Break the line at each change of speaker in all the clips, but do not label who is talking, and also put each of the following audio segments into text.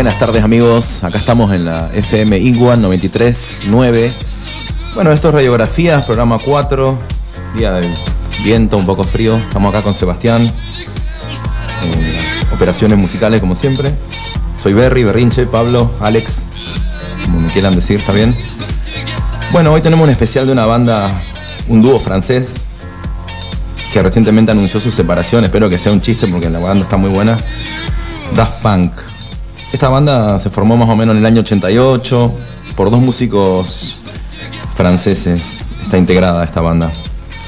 Buenas tardes amigos, acá estamos en la FM Iguan 93.9. Bueno, esto es Radiografías, programa 4, día de viento, un poco frío. Estamos acá con Sebastián, en las operaciones musicales como siempre. Soy Berry, Berrinche, Pablo, Alex, como me quieran decir, ¿está bien? Bueno, hoy tenemos un especial de una banda, un dúo francés, que recientemente anunció su separación. Espero que sea un chiste porque la banda está muy buena. Daft Punk. Esta banda se formó más o menos en el año 88 por dos músicos franceses. Está integrada esta banda.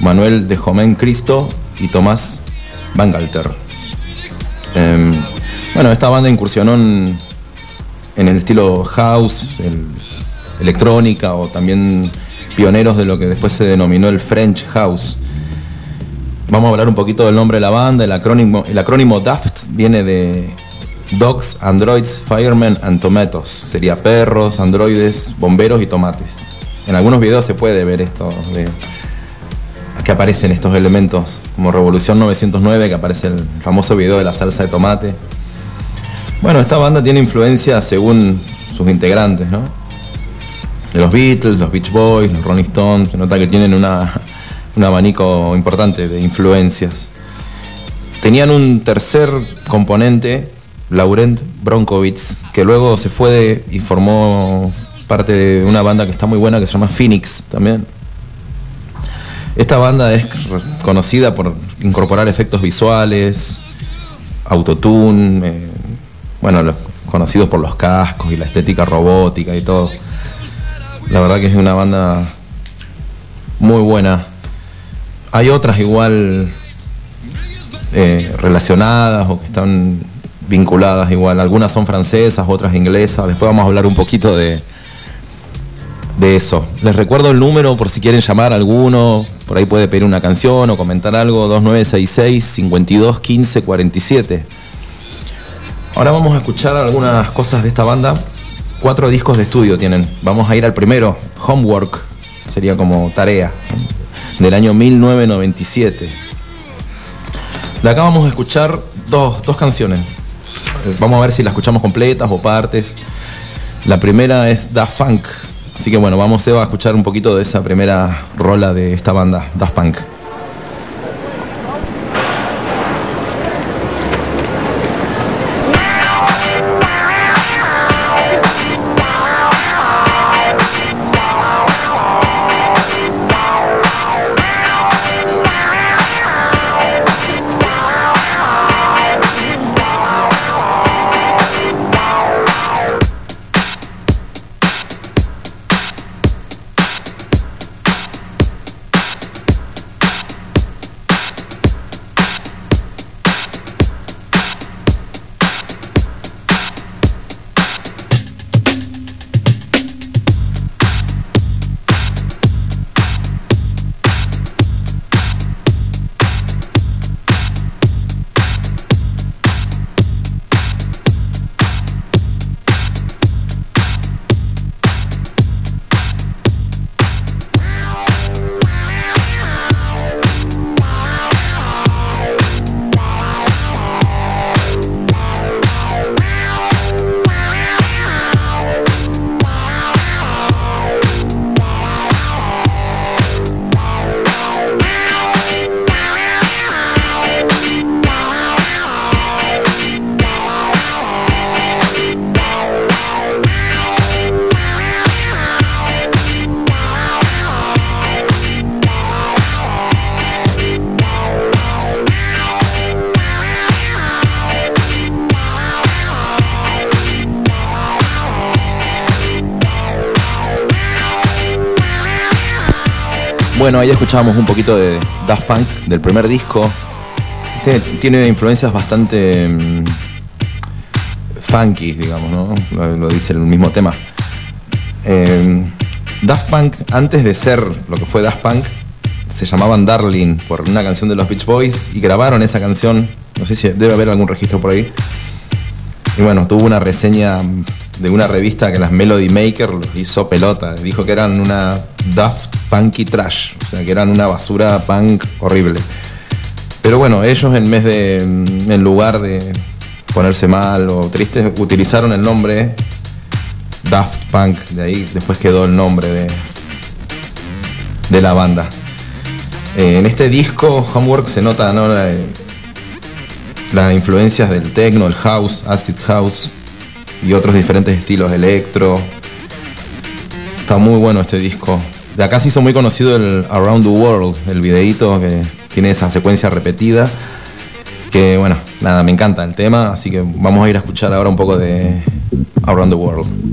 Manuel de Jomén Cristo y Tomás Van Galter. Em, bueno, esta banda incursionó en, el estilo house, el- electrónica o también pioneros de lo que después se denominó el French House. Vamos a hablar un poquito del nombre de la banda. El acrónimo DAFT viene de Dogs, Androids, Firemen and Tomatoes. Sería perros, androides, bomberos y tomates. En algunos videos se puede ver esto de que aparecen estos elementos, como Revolución 909, que aparece el famoso video de la salsa de tomate. Bueno, esta banda tiene influencia según sus integrantes, ¿no? De los Beatles, los Beach Boys, los Rolling Stones, se nota que tienen una, un abanico importante de influencias. Tenían un tercer componente, Laurent Bronkowitz, que luego se fue y formó parte de una banda que está muy buena que se llama Phoenix también. Esta banda es conocida por incorporar efectos visuales, autotune, eh, bueno, conocidos por los cascos y la estética robótica y todo. La verdad que es una banda muy buena. Hay otras igual eh, relacionadas o que están vinculadas igual. Algunas son francesas, otras inglesas. Después vamos a hablar un poquito de, de eso. Les recuerdo el número por si quieren llamar a alguno. Por ahí puede pedir una canción o comentar algo. 2966 52 15 47. Ahora vamos a escuchar algunas cosas de esta banda. Cuatro discos de estudio tienen. Vamos a ir al primero, Homework, sería como tarea, del año 1997. De acá vamos a escuchar dos, dos canciones. Vamos a ver si las escuchamos completas o partes. La primera es Daft Punk. Así que bueno, vamos Eva, a escuchar un poquito de esa primera rola de esta banda, Daft Punk. Bueno, ahí escuchábamos un poquito de Daft Punk del primer disco. Tiene, influencias bastante mm, funky, digamos, ¿no? Lo, dice el mismo tema. Eh, Daft Punk, antes de ser lo que fue Daft Punk, se llamaban Darling por una canción de los Beach Boys y grabaron esa canción. No sé si debe haber algún registro por ahí. Y bueno, tuvo una reseña de una revista que las Melody Maker los hizo pelota. Dijo que eran una Daft Punky Trash. O sea, que eran una basura punk horrible. Pero bueno, ellos en vez de, en lugar de ponerse mal o tristes, utilizaron el nombre Daft Punk, de ahí después quedó el nombre de, de la banda. Eh, en este disco, Homework, se nota las influencias del techno, el house, acid house y otros diferentes estilos, electro. Está muy bueno este disco. De acá se hizo muy conocido el Around the World, el videíto que tiene esa secuencia repetida. Que bueno, nada, me encanta el tema, así que vamos a ir a escuchar ahora un poco de Around the World.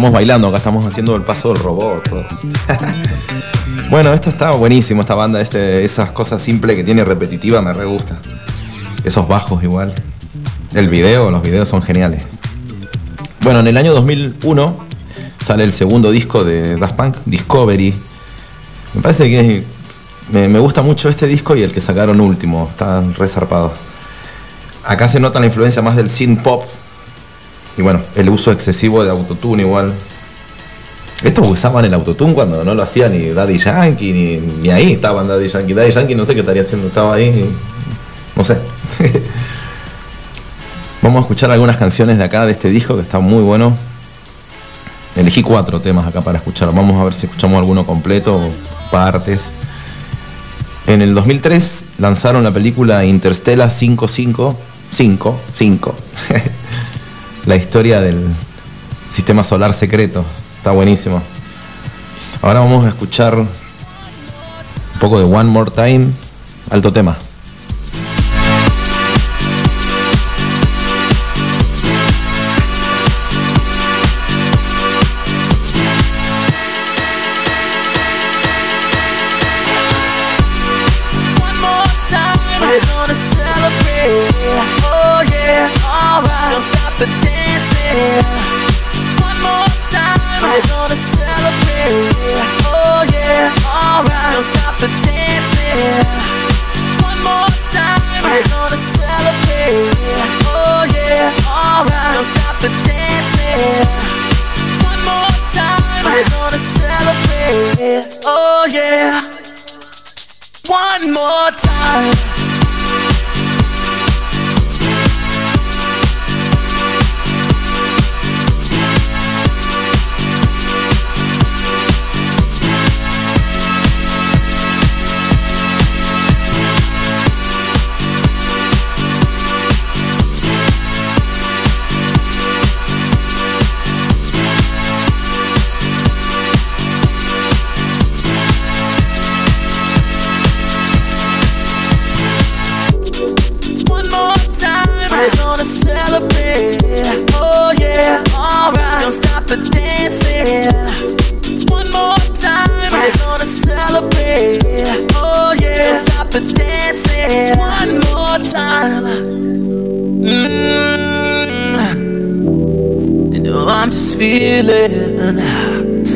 Estamos bailando, acá estamos haciendo el paso del robot. bueno, esto está buenísimo, esta banda, este, esas cosas simples que tiene repetitiva, me re gusta. Esos bajos igual. El video, los videos son geniales. Bueno, en el año 2001 sale el segundo disco de Daft Punk, Discovery. Me parece que me, gusta mucho este disco y el que sacaron último, están resarpados. Acá se nota la influencia más del synth pop y bueno, el uso excesivo de autotune igual. Estos usaban el autotune cuando no lo hacía ni Daddy Yankee, ni, ahí estaban Daddy Yankee. Daddy Yankee no sé qué estaría haciendo, estaba ahí, no sé. Vamos a escuchar algunas canciones de acá, de este disco, que está muy bueno. Elegí cuatro temas acá para escuchar. Vamos a ver si escuchamos alguno completo o partes. En el 2003 lanzaron la película Interstellar 555. la historia del sistema solar secreto. Está buenísimo. Ahora vamos a escuchar un poco de One More Time. Alto tema.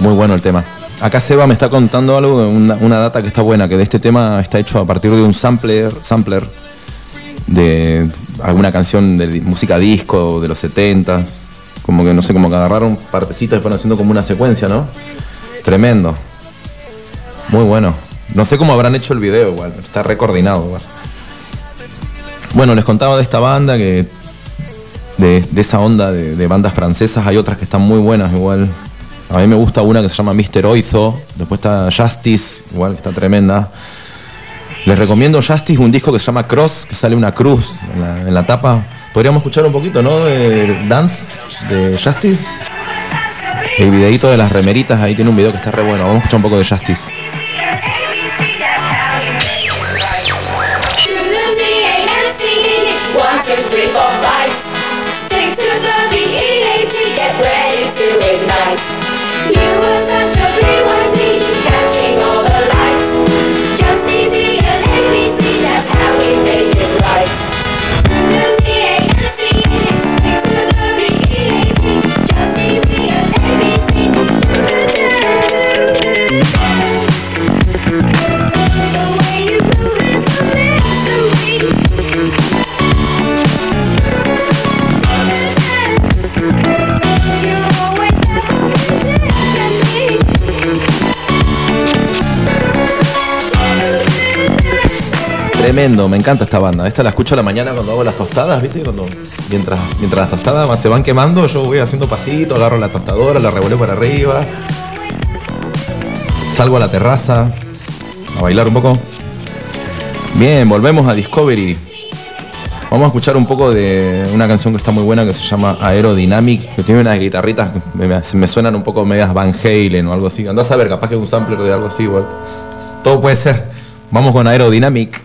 Muy bueno el tema. Acá Seba me está contando algo, una, una, data que está buena, que de este tema está hecho a partir de un sampler, sampler de alguna canción de música disco de los 70s. Como que no sé, como que agarraron partecitas y fueron haciendo como una secuencia, ¿no? Tremendo. Muy bueno. No sé cómo habrán hecho el video igual, está recoordinado igual. Bueno, les contaba de esta banda que. De, esa onda de, bandas francesas hay otras que están muy buenas igual. A mí me gusta una que se llama Mr. Oizo. Después está Justice, igual que está tremenda. Les recomiendo Justice, un disco que se llama Cross, que sale una cruz en la, en la tapa. Podríamos escuchar un poquito, ¿no? De Dance de Justice. El videito de las remeritas, ahí tiene un video que está re bueno. Vamos a escuchar un poco de Justice.
two, three, four, five. Straight to the V-E-A-T, get ready to ignite. You were such a pre
Tremendo, me encanta esta banda. Esta la escucho a la mañana cuando hago las tostadas, ¿viste? Cuando, mientras, mientras las tostadas se van quemando, yo voy haciendo pasitos, agarro la tostadora, la revuelvo para arriba. Salgo a la terraza a bailar un poco. Bien, volvemos a Discovery. Vamos a escuchar un poco de una canción que está muy buena que se llama Aerodynamic, que tiene unas guitarritas que me- me suenan un poco medias Van Halen o algo así. Andás a ver, capaz que es un sampler de algo así igual. Todo puede ser. Vamos con Aerodynamic.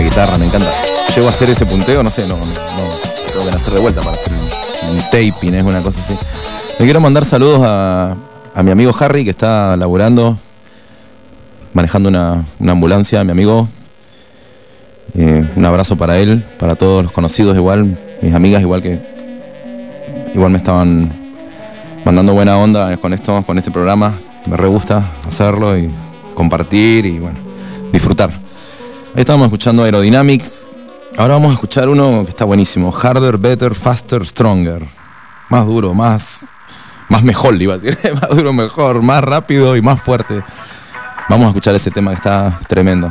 Guitarra, me encanta. Llego a hacer ese punteo, no sé, no, no, no tengo que nacer de vuelta para hacer un, un taping, es una cosa así. Le quiero mandar saludos a, a mi amigo Harry que está laburando, manejando una, una ambulancia, mi amigo. Eh, un abrazo para él, para todos los conocidos igual, mis amigas igual que igual me estaban mandando buena onda con esto, con este programa. Me re gusta hacerlo y compartir y bueno, disfrutar. Ahí estábamos escuchando Aerodynamic. Ahora vamos a escuchar uno que está buenísimo. Harder, Better, Faster, Stronger. Más duro, más, más mejor, iba a decir. más duro, mejor, más rápido y más fuerte. Vamos a escuchar ese tema que está tremendo.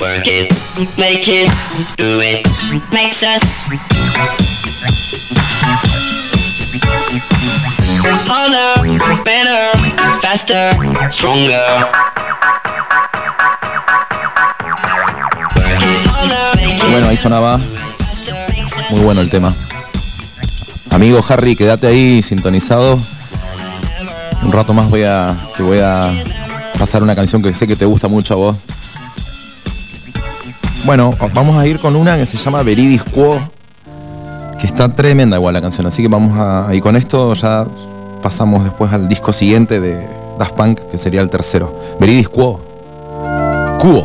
Work it, make it, do it, makes us harder, better, faster, stronger. Work it harder, make it
Bueno, ahí sonaba muy bueno el tema. Amigo Harry, quédate ahí sintonizado. Un rato más voy a, te voy a pasar una canción que sé que te gusta mucho a vos. Bueno, vamos a ir con una que se llama Veridis Quo, que está tremenda igual la canción, así que vamos a... Y con esto ya pasamos después al disco siguiente de Daft Punk, que sería el tercero. Veridis Quo. Quo.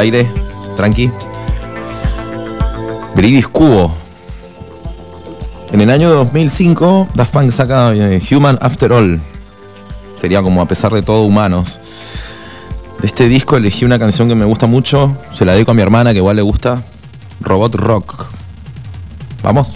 Aire. Tranqui. Bridis Cubo. En el año 2005, Daft Punk saca eh, Human After All. Sería como a pesar de todo humanos. De este disco elegí una canción que me gusta mucho. Se la dedico a mi hermana que igual le gusta. Robot Rock. ¿Vamos?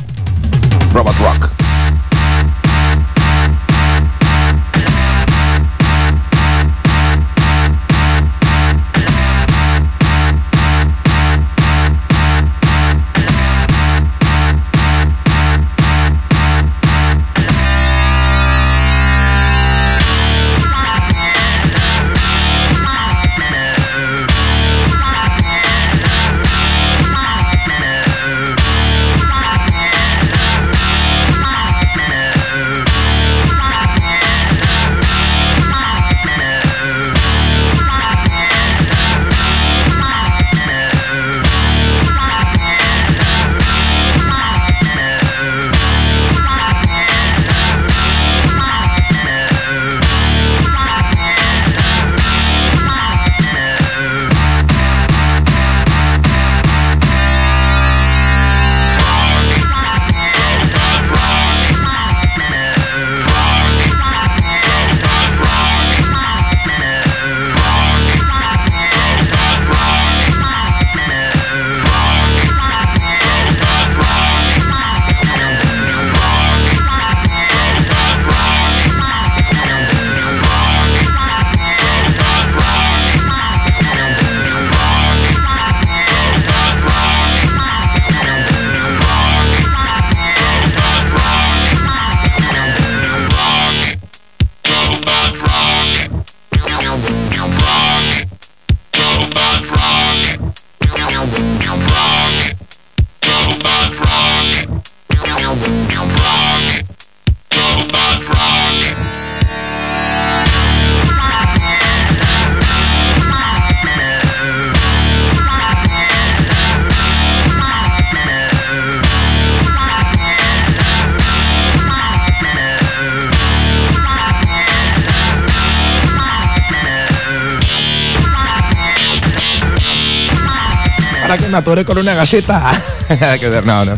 Atoré con una galleta? No, no.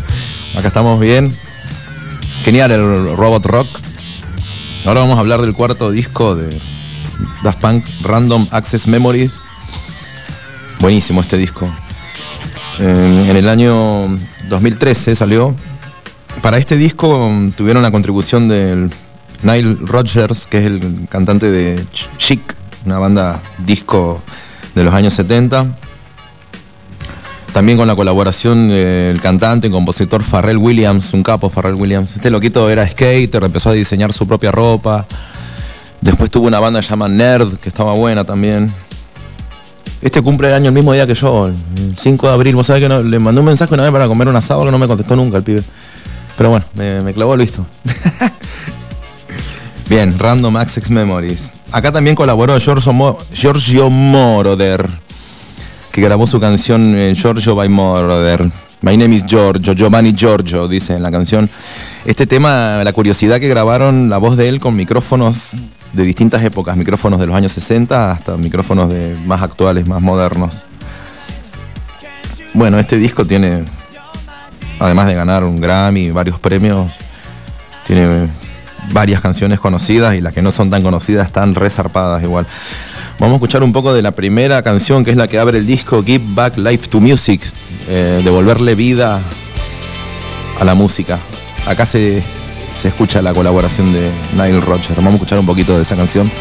Acá estamos bien. Genial el Robot Rock. Ahora vamos a hablar del cuarto disco de Daft Punk, Random Access Memories. Buenísimo este disco. En, el año 2013 salió. Para este disco um, tuvieron la contribución del Nile Rodgers, que es el cantante de Ch- Chic, una banda disco de los años 70. También con la colaboración del cantante y compositor Pharrell Williams, un capo Pharrell Williams. Este loquito era skater, empezó a diseñar su propia ropa. Después tuvo una banda que se llama Nerd, que estaba buena también. Este cumple el año el mismo día que yo, el 5 de abril. Vos sabés que no- le mandé un mensaje una vez para comer un asado, no me contestó nunca el pibe. Pero bueno, me, clavó el visto. Bien, Random Access Memories. Acá también colaboró Giorgio, Giorgio Moroder, que grabó su canción eh, Giorgio by Moroder. My name is Giorgio, Giovanni Giorgio, dice en la canción. Este tema, la curiosidad que grabaron la voz de él con micrófonos de distintas épocas, micrófonos de los años 60 hasta micrófonos de más actuales, más modernos. Bueno, este disco tiene, además de ganar un Grammy varios premios, tiene varias canciones conocidas y las que no son tan conocidas están resarpadas igual. Vamos a escuchar un poco de la primera canción que es la que abre el disco Give Back Life to Music, eh, devolverle vida a la música. Acá se, se escucha la colaboración de Nile Rodgers. Vamos a escuchar un poquito de esa canción.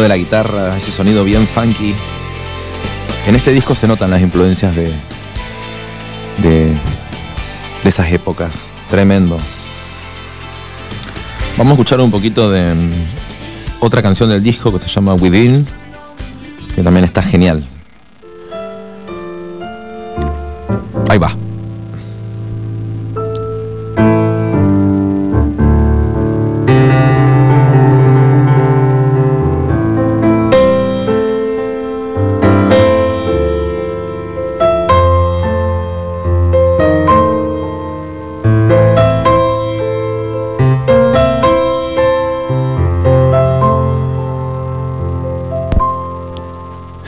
De la guitarra, ese sonido bien funky. En este disco se notan las influencias de, de, de esas épocas. Tremendo. Vamos a escuchar un poquito de mm, otra canción del disco que se llama Within, que también está genial.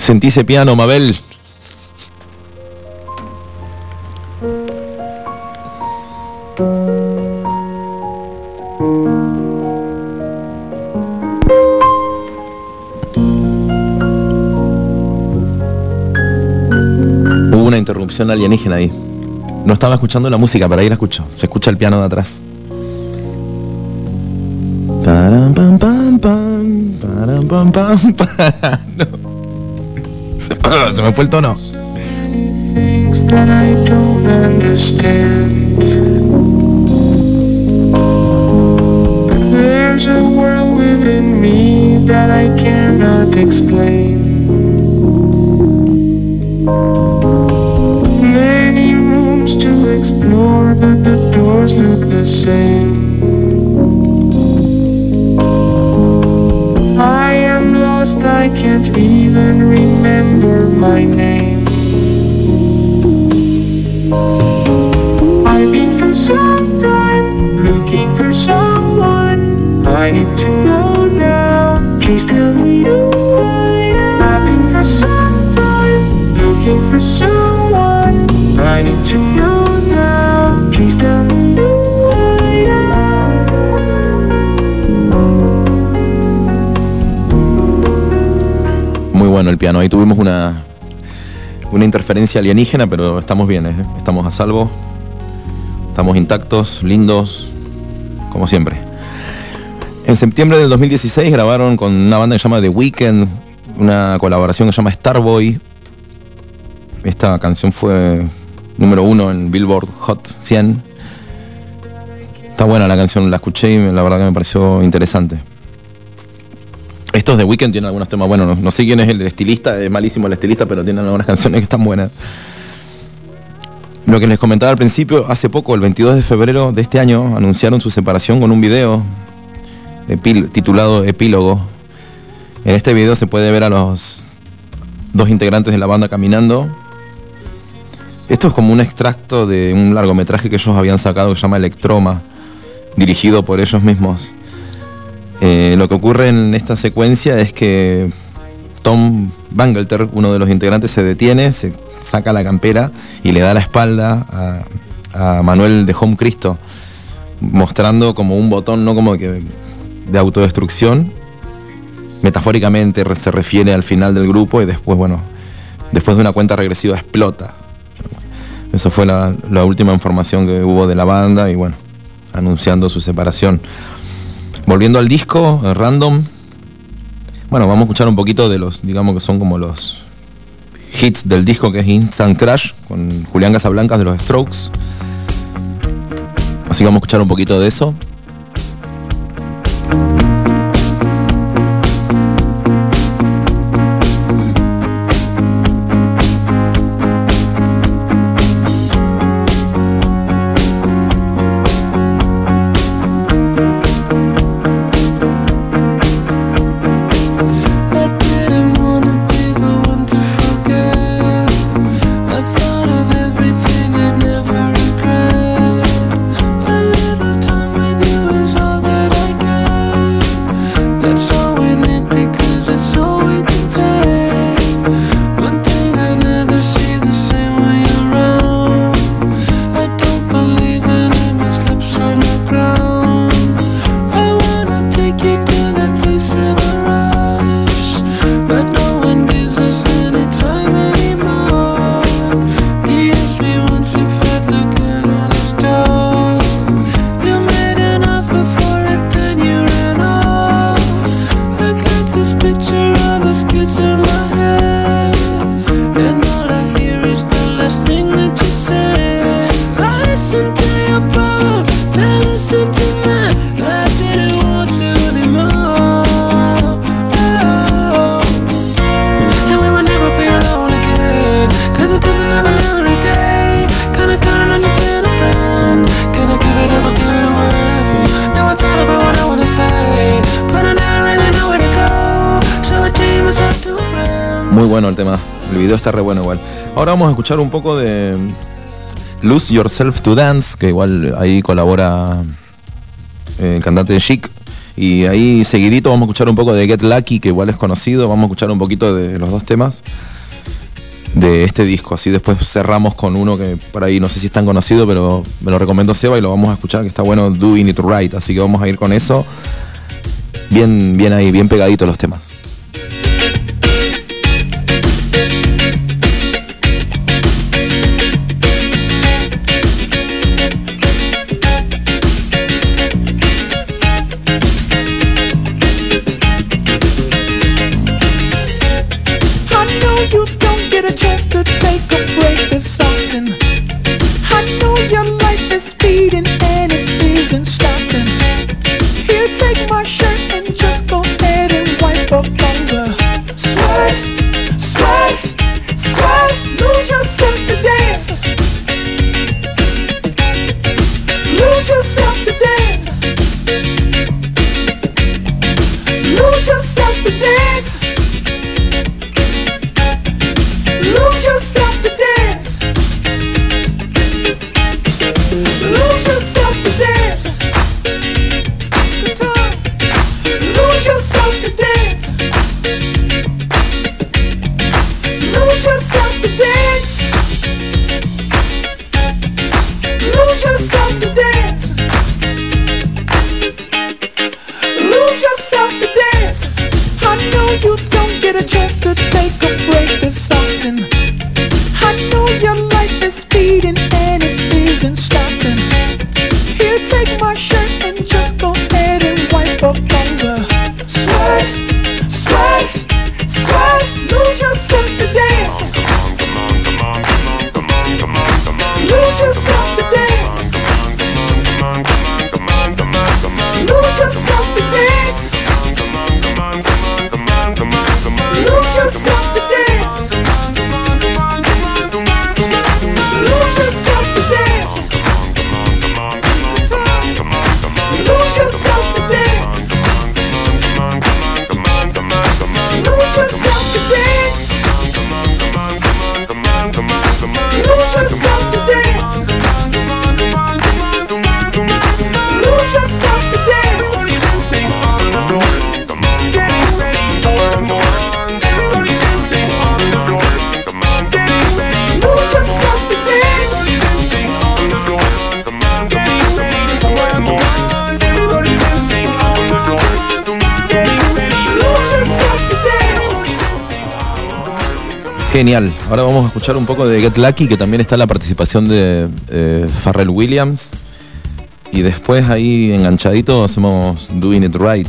Sentí ese piano, Mabel. Hubo una interrupción alienígena ahí. No estaba escuchando la música, pero ahí la escucho. Se escucha el piano de atrás. Param, pam, pam, pam, param, pam, pam, pam. Se, me fue el tono.
there's a world within me that I cannot explain. Many rooms to explore, but the doors look the same. I can't even remember my name. I've been for some time looking for someone I need to know now. Please tell me who I am. I've been for some time looking for someone I need to know now. Please tell me
El piano. Ahí tuvimos una, una interferencia alienígena, pero estamos bien, ¿eh? estamos a salvo. Estamos intactos, lindos, como siempre. En septiembre del 2016 grabaron con una banda que se llama The Weeknd, una colaboración que se llama Starboy. Esta canción fue número uno en Billboard Hot 100. Está buena la canción, la escuché y la verdad que me pareció interesante. Estos de Weekend tienen algunos temas buenos. No, sé quién es el estilista, es malísimo el estilista, pero tienen algunas canciones que están buenas. Lo que les comentaba al principio, hace poco, el 22 de febrero de este año, anunciaron su separación con un video titulado Epílogo. En este video se puede ver a los dos integrantes de la banda caminando. Esto es como un extracto de un largometraje que ellos habían sacado que se llama Electroma, dirigido por ellos mismos. Eh, lo que ocurre en esta secuencia es que Tom Bangalter, uno de los integrantes, se detiene, se saca la campera y le da la espalda a, Manuel de Home Cristo, mostrando como un botón, no como que de autodestrucción. Metafóricamente se refiere al final del grupo y después, bueno, después de una cuenta regresiva explota. Eso fue la, la última información que hubo de la banda y bueno, anunciando su separación. Volviendo al disco, eh, random. Bueno, vamos a escuchar un poquito de los, digamos que son como los hits del disco, que es Instant Crash, con Julián Casablancas de los Strokes. Así que vamos a escuchar un poquito de eso. Muy bueno el tema. El video está re bueno igual. Ahora vamos a escuchar un poco de Lose Yourself to Dance, que igual ahí colabora eh, el cantante Chic. Y ahí seguidito vamos a escuchar un poco de Get Lucky, que igual es conocido. Vamos a escuchar un poquito de los dos temas de este disco. Así después cerramos con uno que por ahí no sé si es tan conocido, pero me lo recomendó Seba y lo vamos a escuchar, que está bueno, Doing It Right. Así que vamos a ir con eso. Bien, bien ahí, bien pegaditos los temas. Genial. Ahora vamos a escuchar un poco de Get Lucky, que también está la participación de eh, Pharrell Williams. Y después ahí enganchadito hacemos Doing It Right.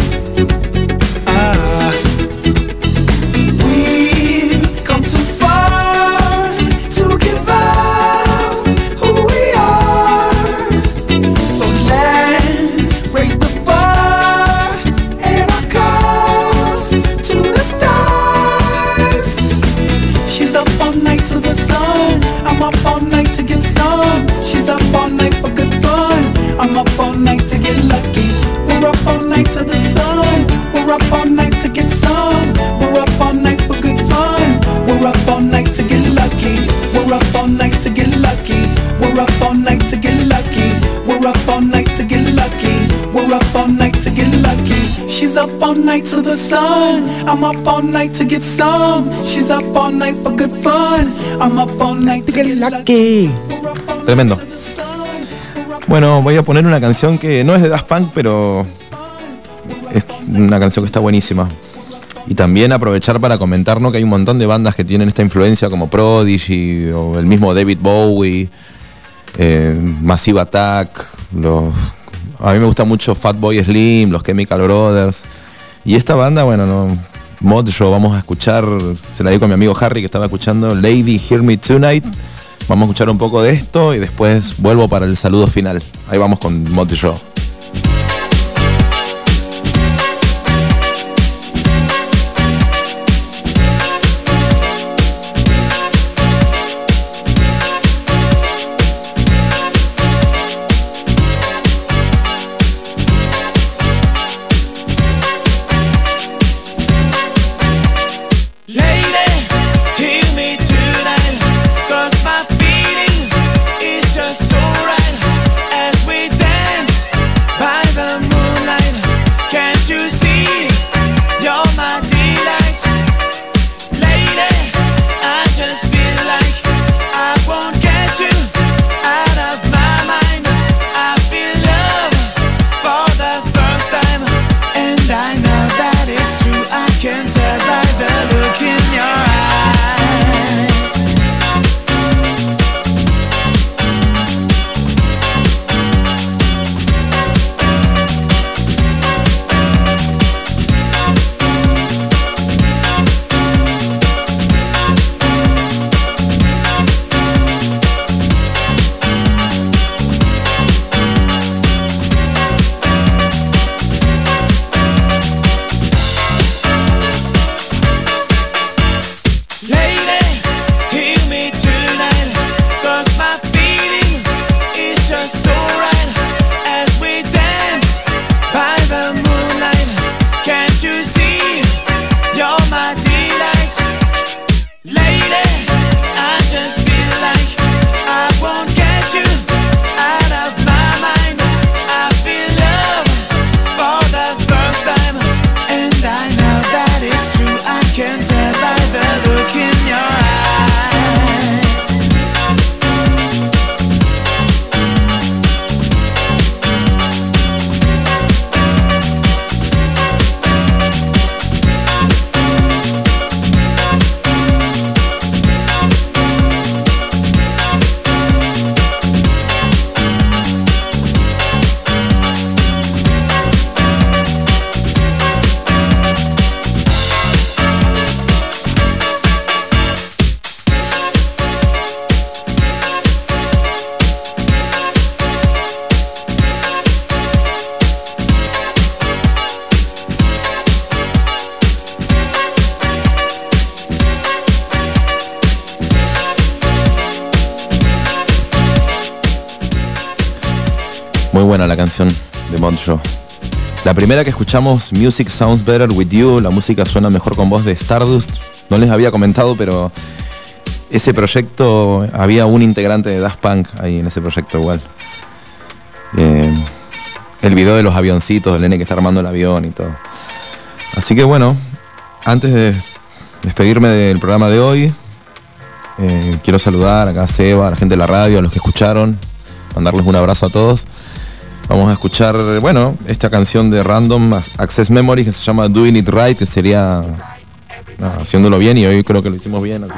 Up all night to the sun. I'm up all night to get some. She's up all night for good fun. I'm up all night to get lucky. We're up all night
Tremendo. Bueno, voy a poner una canción que no es de Daft Punk, pero es una canción que está buenísima. Y también aprovechar para comentar ¿no? que hay un montón de bandas que tienen esta influencia, como Prodigy o el mismo David Bowie, eh, Massive Attack, los, a mí me gusta mucho Fatboy Slim, los Chemical Brothers. Y esta banda, bueno, no, Show, vamos a escuchar, se la di con mi amigo Harry que estaba escuchando Lady Hear Me Tonight. Vamos a escuchar un poco de esto y después vuelvo para el saludo final. Ahí vamos con Mod La primera que escuchamos, Music Sounds Better With You, la música suena mejor con voz de Stardust. No les había comentado, pero ese proyecto, había un integrante de Daft Punk ahí en ese proyecto igual. Eh, el video de los avioncitos, del nene que está armando el avión y todo. Así que bueno, antes de despedirme del programa de hoy, eh, quiero saludar a Seba, a la gente de la radio, a los que escucharon, mandarles un abrazo a todos. Vamos a escuchar, bueno, esta canción de Random Access Memory que se llama Doing It Right, que sería haciéndolo bien y hoy creo que lo hicimos bien. Así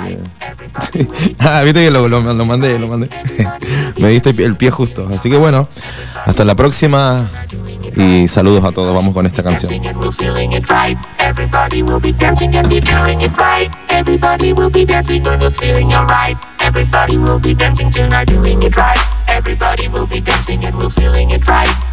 que... ah, viste que lo, mandé, lo mandé. Me diste el pie justo. Así que bueno, hasta la próxima y saludos a todos. Vamos con esta canción.
Everybody will be dancing and be feeling it right. Everybody will be dancing and we're feeling alright. Everybody will be dancing tonight, doing it right.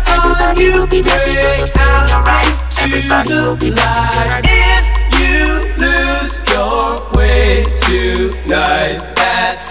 Everybody will be dancing and we're feeling alright. Everybody will be dancing tonight.
If you lose your way tonight, that's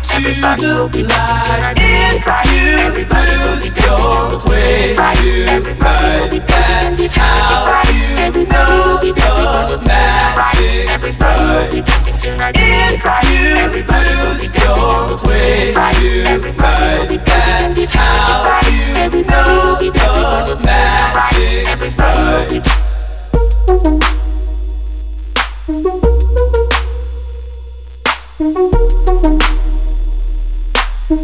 Everybody will be dancing tonight, doing it right. Everybody will be dancing and we're feeling it right. Everybody will be dancing and be feeling it right. Everybody will be dancing and we're feeling alright. Everybody will be dancing tonight, doing it right. Everybody will be dancing and we're feeling it right. Everybody will
If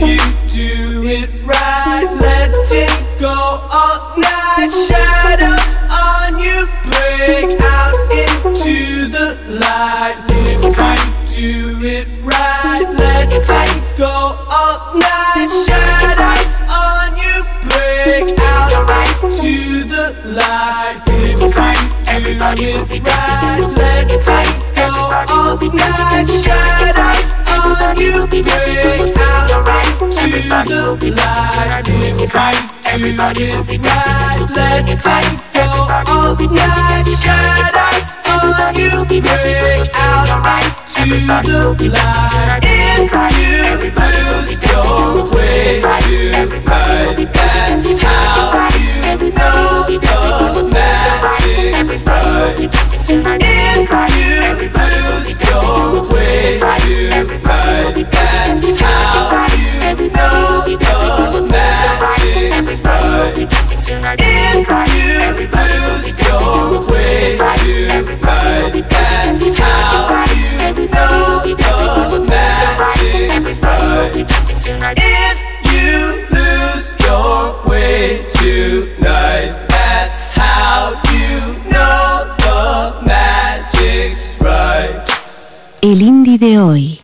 you do it right, let it go night. Shadows on you break out into the light. If you do it right, let it go night. Shadows on you break out into the light. Do it right, let it go all night. Shadows on you break out into the light. If you do it right, let it go all night. Shadows on you break out into the light. If you lose your way tonight, that's how you know the If you lose your way tonight, that's how you know the magic's right. If you lose your way tonight, that's how you know the magic's right. If
hoy.